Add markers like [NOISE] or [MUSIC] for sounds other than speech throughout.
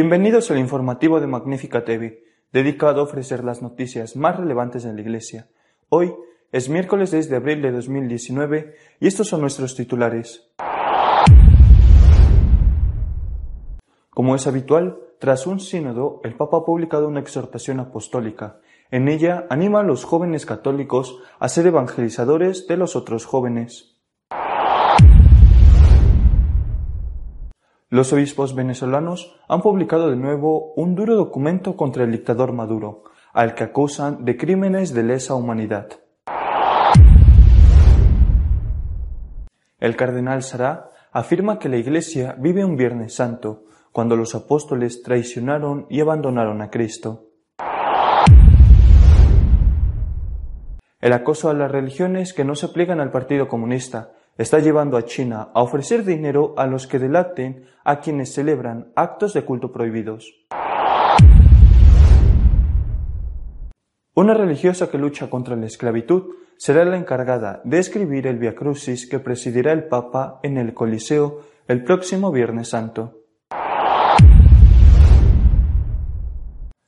Bienvenidos al informativo de Magnífica TV, dedicado a ofrecer las noticias más relevantes de la Iglesia. Hoy es miércoles 6 de abril de 2019 y estos son nuestros titulares. Como es habitual, tras un sínodo, el Papa ha publicado una exhortación apostólica. En ella anima a los jóvenes católicos a ser evangelizadores de los otros jóvenes. Los obispos venezolanos han publicado de nuevo un duro documento contra el dictador Maduro, al que acusan de crímenes de lesa humanidad. El cardenal Sará afirma que la Iglesia vive un Viernes Santo, cuando los apóstoles traicionaron y abandonaron a Cristo. El acoso a las religiones que no se pliegan al Partido Comunista está llevando a China a ofrecer dinero a los que delaten a quienes celebran actos de culto prohibidos. Una religiosa que lucha contra la esclavitud será la encargada de escribir el Via Crucis que presidirá el Papa en el Coliseo el próximo Viernes Santo.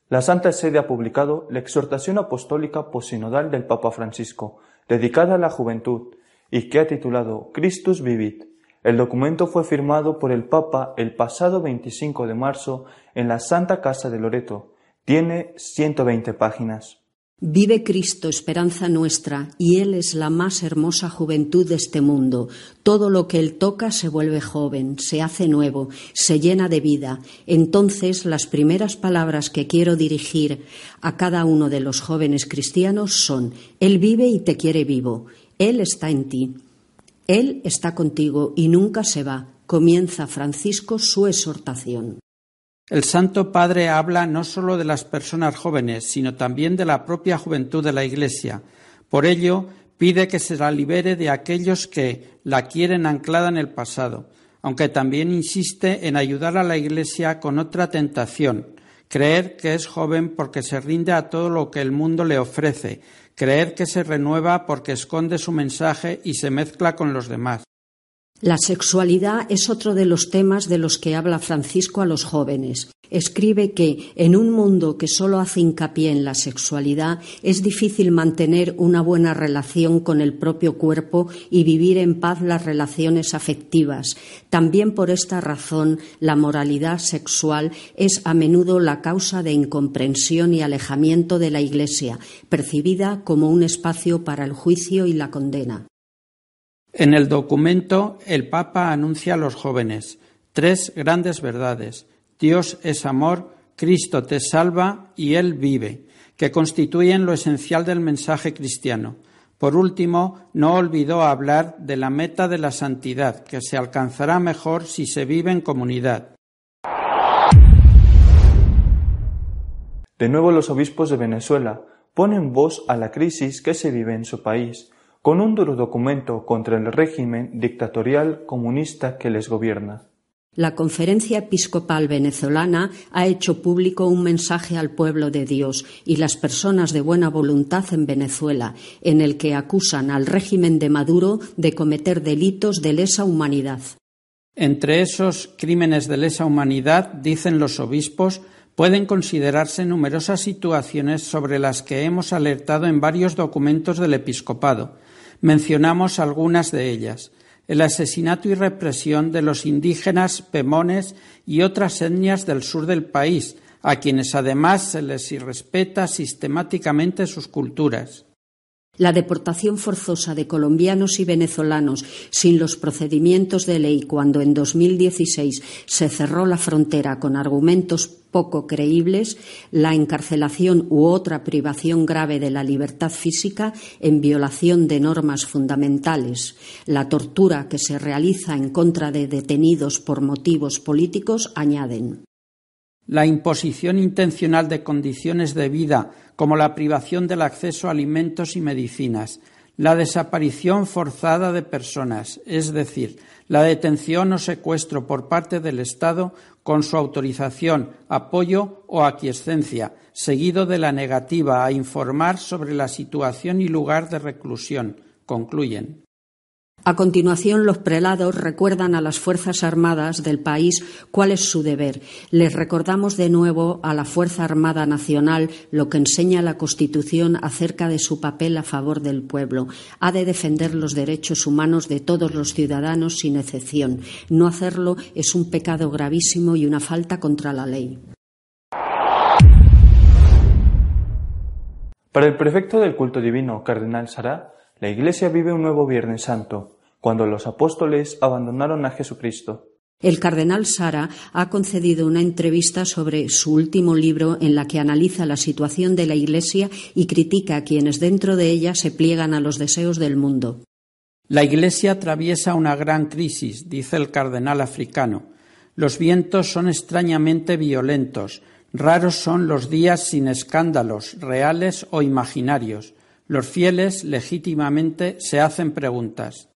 La Santa Sede ha publicado la exhortación apostólica posinodal del Papa Francisco, dedicada a la juventud, y que ha titulado Christus Vivit. El documento fue firmado por el Papa el pasado 25 de marzo en la Santa Casa de Loreto. Tiene 120 páginas. Vive Cristo, esperanza nuestra, y Él es la más hermosa juventud de este mundo. Todo lo que Él toca se vuelve joven, se hace nuevo, se llena de vida. Entonces las primeras palabras que quiero dirigir a cada uno de los jóvenes cristianos son, Él vive y te quiere vivo. Él está en ti. Él está contigo y nunca se va. Comienza Francisco su exhortación. El Santo Padre habla no solo de las personas jóvenes, sino también de la propia juventud de la Iglesia. Por ello, pide que se la libere de aquellos que la quieren anclada en el pasado, aunque también insiste en ayudar a la Iglesia con otra tentación, creer que es joven porque se rinde a todo lo que el mundo le ofrece, creer que se renueva porque esconde su mensaje y se mezcla con los demás. La sexualidad es otro de los temas de los que habla Francisco a los jóvenes. Escribe que en un mundo que solo hace hincapié en la sexualidad es difícil mantener una buena relación con el propio cuerpo y vivir en paz las relaciones afectivas. También por esta razón la moralidad sexual es a menudo la causa de incomprensión y alejamiento de la Iglesia, percibida como un espacio para el juicio y la condena. En el documento, el Papa anuncia a los jóvenes tres grandes verdades. Dios es amor, Cristo te salva y Él vive, que constituyen lo esencial del mensaje cristiano. Por último, no olvidó hablar de la meta de la santidad, que se alcanzará mejor si se vive en comunidad. De nuevo los obispos de Venezuela ponen voz a la crisis que se vive en su país con un duro documento contra el régimen dictatorial comunista que les gobierna. La Conferencia Episcopal Venezolana ha hecho público un mensaje al pueblo de Dios y las personas de buena voluntad en Venezuela, en el que acusan al régimen de Maduro de cometer delitos de lesa humanidad. Entre esos crímenes de lesa humanidad, dicen los obispos, pueden considerarse numerosas situaciones sobre las que hemos alertado en varios documentos del episcopado, Mencionamos algunas de ellas el asesinato y represión de los indígenas pemones y otras etnias del sur del país, a quienes además se les irrespeta sistemáticamente sus culturas. La deportación forzosa de colombianos y venezolanos sin los procedimientos de ley cuando en 2016 se cerró la frontera con argumentos poco creíbles, la encarcelación u otra privación grave de la libertad física en violación de normas fundamentales, la tortura que se realiza en contra de detenidos por motivos políticos, añaden la imposición intencional de condiciones de vida como la privación del acceso a alimentos y medicinas, la desaparición forzada de personas, es decir, la detención o secuestro por parte del Estado con su autorización, apoyo o aquiescencia, seguido de la negativa a informar sobre la situación y lugar de reclusión, concluyen. A continuación, los prelados recuerdan a las Fuerzas Armadas del país cuál es su deber. Les recordamos de nuevo a la Fuerza Armada Nacional lo que enseña la Constitución acerca de su papel a favor del pueblo. Ha de defender los derechos humanos de todos los ciudadanos sin excepción. No hacerlo es un pecado gravísimo y una falta contra la ley. Para el prefecto del culto divino, Cardenal Sará, la Iglesia vive un nuevo Viernes Santo, cuando los apóstoles abandonaron a Jesucristo. El cardenal Sara ha concedido una entrevista sobre su último libro en la que analiza la situación de la Iglesia y critica a quienes dentro de ella se pliegan a los deseos del mundo. La Iglesia atraviesa una gran crisis, dice el cardenal africano. Los vientos son extrañamente violentos. Raros son los días sin escándalos, reales o imaginarios. Los fieles legítimamente se hacen preguntas.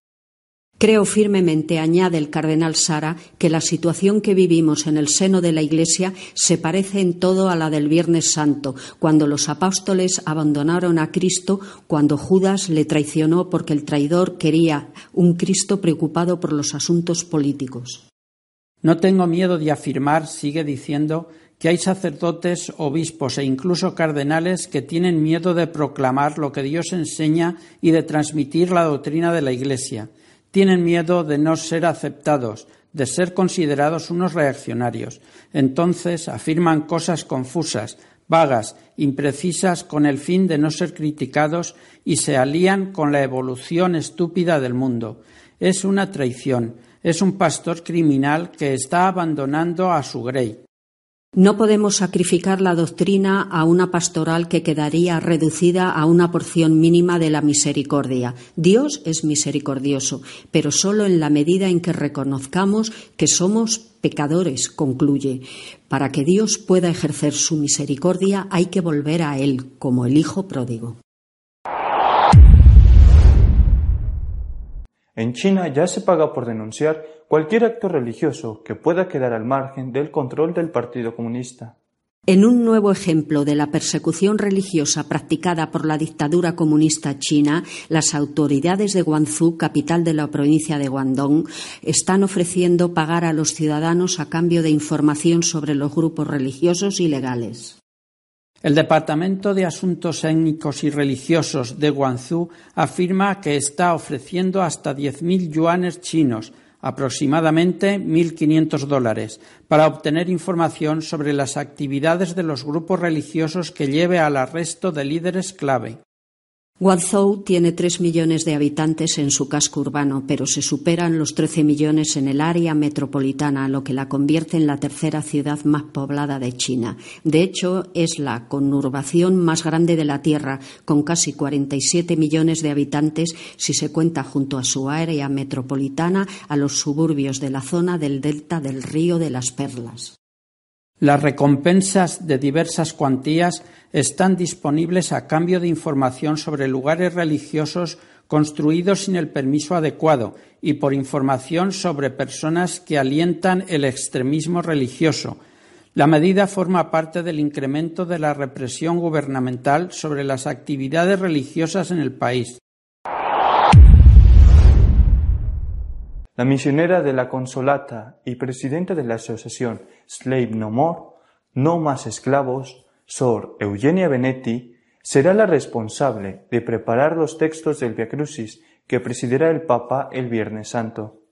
Creo firmemente, añade el cardenal Sara, que la situación que vivimos en el seno de la Iglesia se parece en todo a la del Viernes Santo, cuando los apóstoles abandonaron a Cristo, cuando Judas le traicionó porque el traidor quería un Cristo preocupado por los asuntos políticos. No tengo miedo de afirmar, sigue diciendo, que hay sacerdotes, obispos e incluso cardenales que tienen miedo de proclamar lo que Dios enseña y de transmitir la doctrina de la Iglesia. Tienen miedo de no ser aceptados, de ser considerados unos reaccionarios. Entonces afirman cosas confusas, vagas, imprecisas, con el fin de no ser criticados y se alían con la evolución estúpida del mundo. Es una traición, es un pastor criminal que está abandonando a su grey. No podemos sacrificar la doctrina a una pastoral que quedaría reducida a una porción mínima de la misericordia. Dios es misericordioso, pero solo en la medida en que reconozcamos que somos pecadores, concluye. Para que Dios pueda ejercer su misericordia hay que volver a Él como el Hijo pródigo. En China ya se paga por denunciar cualquier acto religioso que pueda quedar al margen del control del Partido Comunista. En un nuevo ejemplo de la persecución religiosa practicada por la dictadura comunista china, las autoridades de Guangzhou, capital de la provincia de Guangdong, están ofreciendo pagar a los ciudadanos a cambio de información sobre los grupos religiosos ilegales. El Departamento de Asuntos Étnicos y Religiosos de Guangzhou afirma que está ofreciendo hasta 10.000 yuanes chinos, aproximadamente 1.500 dólares, para obtener información sobre las actividades de los grupos religiosos que lleve al arresto de líderes clave. Guangzhou tiene tres millones de habitantes en su casco urbano, pero se superan los 13 millones en el área metropolitana, lo que la convierte en la tercera ciudad más poblada de China. De hecho, es la conurbación más grande de la Tierra, con casi 47 millones de habitantes si se cuenta junto a su área metropolitana a los suburbios de la zona del delta del río de las Perlas. Las recompensas de diversas cuantías están disponibles a cambio de información sobre lugares religiosos construidos sin el permiso adecuado y por información sobre personas que alientan el extremismo religioso. La medida forma parte del incremento de la represión gubernamental sobre las actividades religiosas en el país. La misionera de la Consolata y presidenta de la asociación Slave No More, No Más Esclavos, Sor Eugenia Benetti, será la responsable de preparar los textos del Via Crucis que presidirá el Papa el Viernes Santo.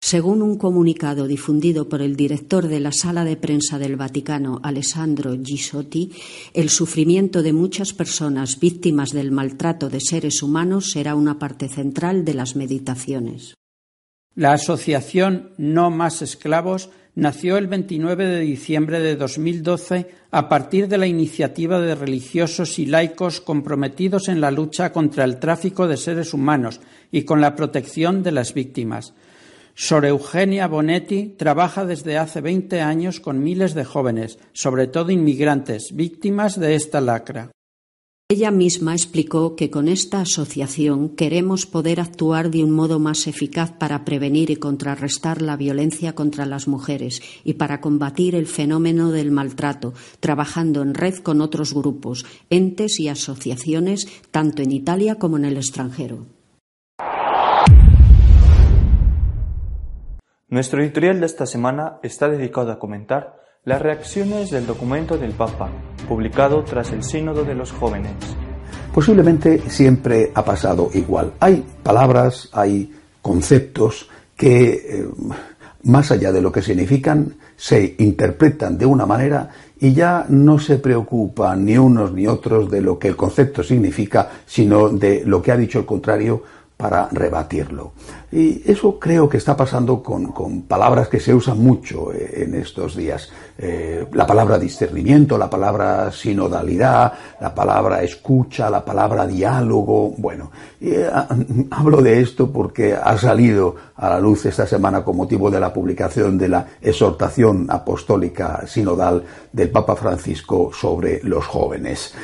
Según un comunicado difundido por el director de la Sala de Prensa del Vaticano, Alessandro Gisotti, el sufrimiento de muchas personas víctimas del maltrato de seres humanos será una parte central de las meditaciones. La asociación No Más Esclavos nació el 29 de diciembre de 2012 a partir de la iniciativa de religiosos y laicos comprometidos en la lucha contra el tráfico de seres humanos y con la protección de las víctimas. Sor Eugenia Bonetti trabaja desde hace 20 años con miles de jóvenes, sobre todo inmigrantes, víctimas de esta lacra. Ella misma explicó que con esta asociación queremos poder actuar de un modo más eficaz para prevenir y contrarrestar la violencia contra las mujeres y para combatir el fenómeno del maltrato, trabajando en red con otros grupos, entes y asociaciones tanto en Italia como en el extranjero. Nuestro editorial de esta semana está dedicado a comentar las reacciones del documento del Papa, publicado tras el Sínodo de los Jóvenes. Posiblemente siempre ha pasado igual. Hay palabras, hay conceptos que, eh, más allá de lo que significan, se interpretan de una manera y ya no se preocupan ni unos ni otros de lo que el concepto significa, sino de lo que ha dicho el contrario para rebatirlo. Y eso creo que está pasando con, palabras que se usan mucho eh, en estos días. Eh, la palabra discernimiento, la palabra sinodalidad, la palabra escucha, la palabra diálogo. Bueno, eh, [LAUGHS] hablo de esto porque ha salido a la luz esta semana con motivo de la publicación de la exhortación apostólica sinodal del Papa Francisco sobre los jóvenes.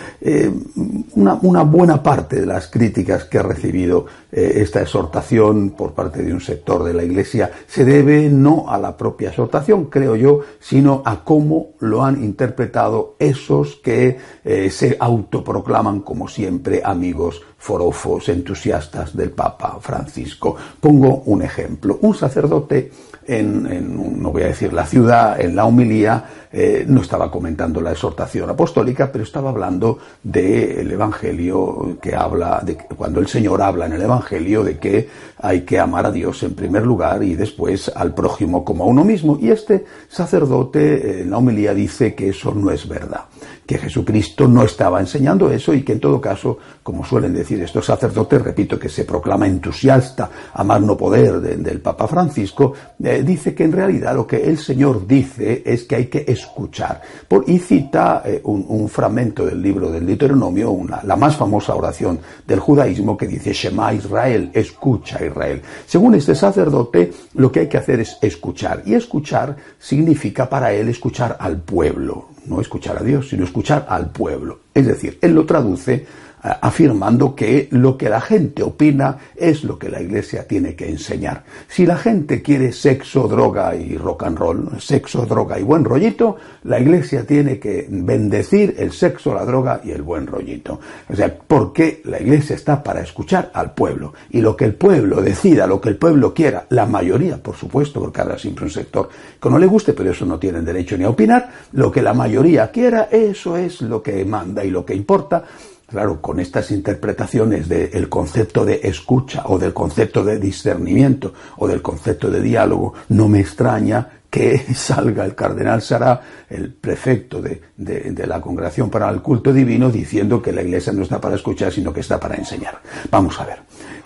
una, una, buena parte de las críticas que ha recibido esta exhortación por parte de un sector de la Iglesia se debe no a la propia exhortación, creo yo, sino a cómo lo han interpretado esos que eh, se autoproclaman como siempre amigos forofos, entusiastas del Papa Francisco. Pongo un ejemplo. Un sacerdote en, no voy a decir la ciudad, en la humilía, eh, no estaba comentando la exhortación apostólica, pero estaba hablando del Evangelio que habla, de cuando el Señor habla en el Evangelio de que hay que amar a Dios en primer lugar y después al prójimo como a uno mismo. Y este sacerdote en la humilía dice que eso no es verdad que Jesucristo no estaba enseñando eso y que en todo caso, como suelen decir estos sacerdotes, repito que se proclama entusiasta a no poder del Papa Francisco, eh, dice que en realidad lo que el Señor dice es que hay que escuchar. Por, y cita eh, un, fragmento del libro del Deuteronomio, una, la más famosa oración del judaísmo que dice Shema Israel, escucha Israel. Según este sacerdote, lo que hay que hacer es escuchar. Y escuchar significa para él escuchar al pueblo no escuchar a Dios, sino escuchar al pueblo. Es decir, él lo traduce afirmando que lo que la gente opina es lo que la iglesia tiene que enseñar. Si la gente quiere sexo, droga y rock and roll, sexo, droga y buen rollito, la iglesia tiene que bendecir el sexo, la droga y el buen rollito. O sea, porque la iglesia está para escuchar al pueblo. Y lo que el pueblo decida, lo que el pueblo quiera, la mayoría, por supuesto, porque habrá siempre un sector que no le guste, pero eso no tienen derecho ni a opinar, lo que la mayoría quiera, eso es lo que manda y lo que importa Claro, con estas interpretaciones del concepto de escucha o del concepto de discernimiento o del concepto de diálogo, no me extraña que [LAUGHS] salga el cardenal Sará, el prefecto de, de, la Congregación para el Culto Divino, diciendo que la Iglesia no está para escuchar, sino que está para enseñar. Vamos a ver.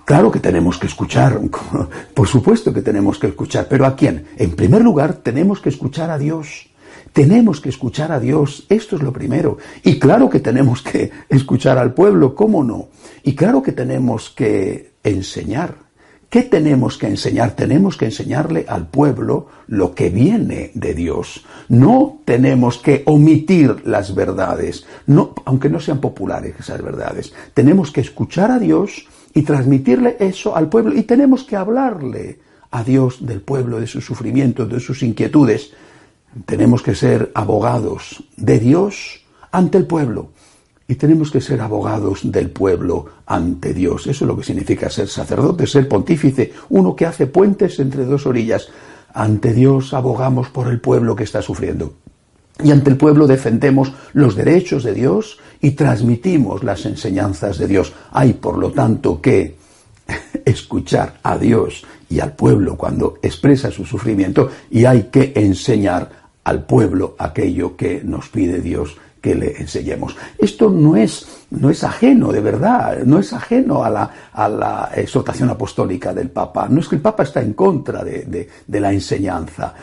Claro que tenemos que escuchar, [LAUGHS] por supuesto que tenemos que escuchar, pero ¿a quién? En primer lugar, tenemos que escuchar a Dios. Tenemos que escuchar a Dios, esto es lo primero. Y claro que tenemos que [LAUGHS] escuchar al pueblo, ¿cómo no? Y claro que tenemos que enseñar. ¿Qué tenemos que enseñar? Tenemos que enseñarle al pueblo lo que viene de Dios. No tenemos que omitir las verdades, aunque no sean populares esas verdades. Tenemos que escuchar a Dios y transmitirle eso al pueblo. Y tenemos que hablarle a Dios del pueblo, de sus sufrimientos, de sus inquietudes. Tenemos que ser abogados de Dios ante el pueblo y tenemos que ser abogados del pueblo ante Dios. Eso es lo que significa ser sacerdote, ser pontífice, uno que hace puentes entre dos orillas. Ante Dios abogamos por el pueblo que está sufriendo. Y ante el pueblo defendemos los derechos de Dios y transmitimos las enseñanzas de Dios. Hay, por lo tanto, que [LAUGHS] escuchar a Dios y al pueblo cuando expresa su sufrimiento y hay que enseñar al pueblo aquello que nos pide Dios que le enseñemos. Esto no es, no es ajeno, de verdad, no es ajeno a la, a la exhortación apostólica del Papa. No es que el Papa está en contra de, de la enseñanza.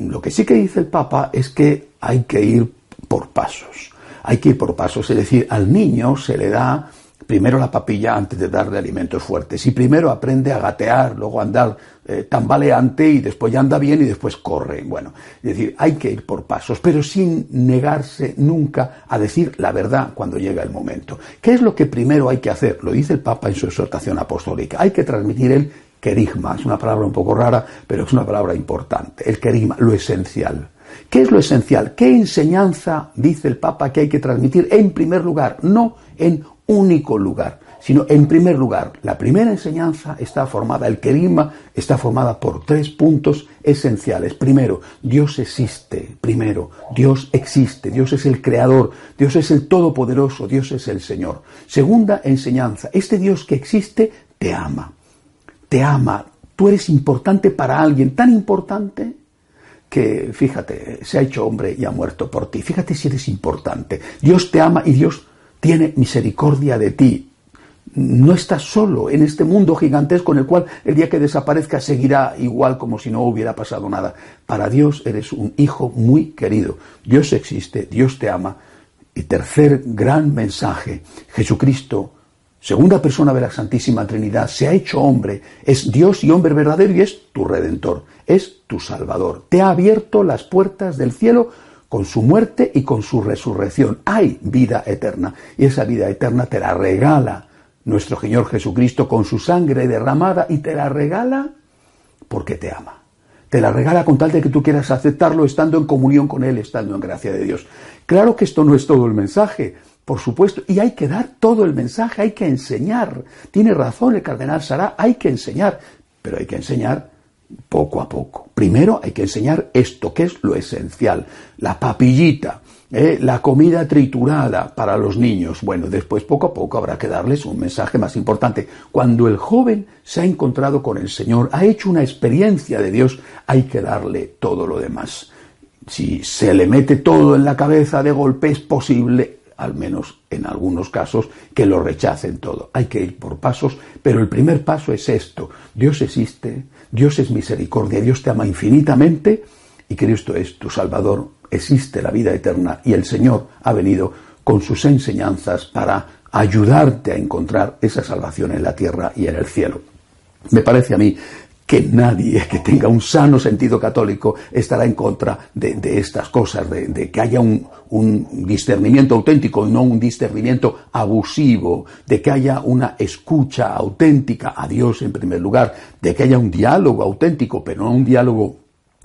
Lo que sí que dice el Papa es que hay que ir por pasos. Hay que ir por pasos, es decir, al niño se le da primero la papilla antes de darle alimentos fuertes. Y primero aprende a gatear, luego a andar eh, tambaleante y después ya anda bien y después corre. Bueno, es decir, hay que ir por pasos, pero sin negarse nunca a decir la verdad cuando llega el momento. ¿Qué es lo que primero hay que hacer? Lo dice el Papa en su exhortación apostólica. Hay que transmitir el querigma. Es una palabra un poco rara, pero es una palabra importante. El querigma, lo esencial. ¿Qué es lo esencial? ¿Qué enseñanza dice el Papa que hay que transmitir en primer lugar? No en único lugar, sino en primer lugar, la primera enseñanza está formada, el querigma está formada por tres puntos esenciales. Primero, Dios existe. Primero, Dios existe. Dios es el creador. Dios es el todopoderoso. Dios es el Señor. Segunda enseñanza, este Dios que existe te ama. Te ama. Tú eres importante para alguien, tan importante que, fíjate, se ha hecho hombre y ha muerto por ti. Fíjate si eres importante. Dios te ama y Dios tiene misericordia de ti no estás solo en este mundo gigantesco en el cual el día que desaparezca seguirá igual como si no hubiera pasado nada. Para Dios eres un hijo muy querido. Dios existe, Dios te ama. Y tercer gran mensaje, Jesucristo, segunda persona de la Santísima Trinidad, se ha hecho hombre, es Dios y hombre verdadero y es tu redentor, es tu salvador. Te ha abierto las puertas del cielo con su muerte y con su resurrección. Hay vida eterna y esa vida eterna te la regala nuestro Señor Jesucristo con su sangre derramada y te la regala porque te ama. Te la regala con tal de que tú quieras aceptarlo estando en comunión con Él, estando en gracia de Dios. Claro que esto no es todo el mensaje, por supuesto, y hay que dar todo el mensaje, hay que enseñar. Tiene razón el cardenal Sará, hay que enseñar, pero hay que enseñar poco a poco. Primero hay que enseñar esto, que es lo esencial, la papillita, ¿eh? la comida triturada para los niños. Bueno, después poco a poco habrá que darles un mensaje más importante. Cuando el joven se ha encontrado con el Señor, ha hecho una experiencia de Dios, hay que darle todo lo demás. Si se le mete todo en la cabeza de golpe, es posible, al menos en algunos casos, que lo rechacen todo. Hay que ir por pasos, pero el primer paso es esto. Dios existe, Dios es misericordia, Dios te ama infinitamente y Cristo es tu Salvador existe la vida eterna y el Señor ha venido con sus enseñanzas para ayudarte a encontrar esa salvación en la tierra y en el cielo. Me parece a mí que nadie que tenga un sano sentido católico estará en contra de, estas cosas, de, que haya un, discernimiento auténtico y no un discernimiento abusivo, de que haya una escucha auténtica a Dios en primer lugar, de que haya un diálogo auténtico, pero no un diálogo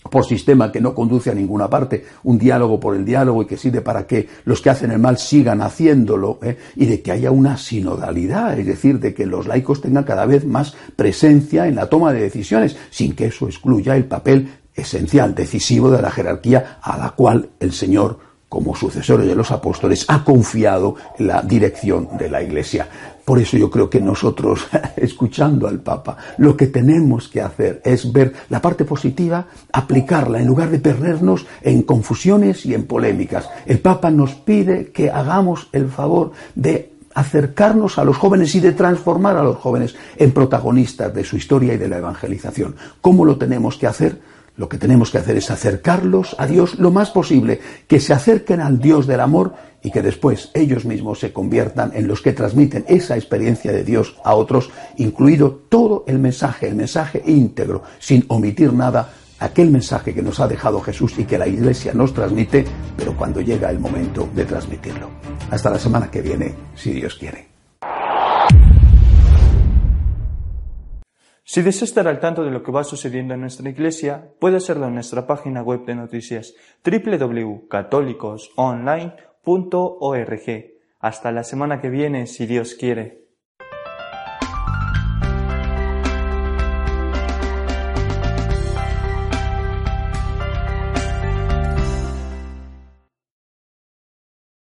por sistema que no conduce a ninguna parte, un diálogo por el diálogo y que sirve para que los que hacen el mal sigan haciéndolo, ¿eh? y de que haya una sinodalidad, es decir, de que los laicos tengan cada vez más presencia en la toma de decisiones, sin que eso excluya el papel esencial, decisivo de la jerarquía a la cual el Señor como sucesores de los apóstoles, ha confiado la dirección de la Iglesia. Por eso yo creo que nosotros, [LAUGHS] escuchando al Papa, lo que tenemos que hacer es ver la parte positiva, aplicarla, en lugar de perdernos en confusiones y en polémicas. El Papa nos pide que hagamos el favor de acercarnos a los jóvenes y de transformar a los jóvenes en protagonistas de su historia y de la evangelización. ¿Cómo lo tenemos que hacer? Lo que tenemos que hacer es acercarlos a Dios lo más posible, que se acerquen al Dios del amor y que después ellos mismos se conviertan en los que transmiten esa experiencia de Dios a otros, incluido todo el mensaje, el mensaje íntegro, sin omitir nada, aquel mensaje que nos ha dejado Jesús y que la Iglesia nos transmite, pero cuando llega el momento de transmitirlo. Hasta la semana que viene, si Dios quiere. Si desea estar al tanto de lo que va sucediendo en nuestra iglesia, puede hacerlo en nuestra página web de noticias www.católicosonline.org. Hasta la semana que viene, si Dios quiere.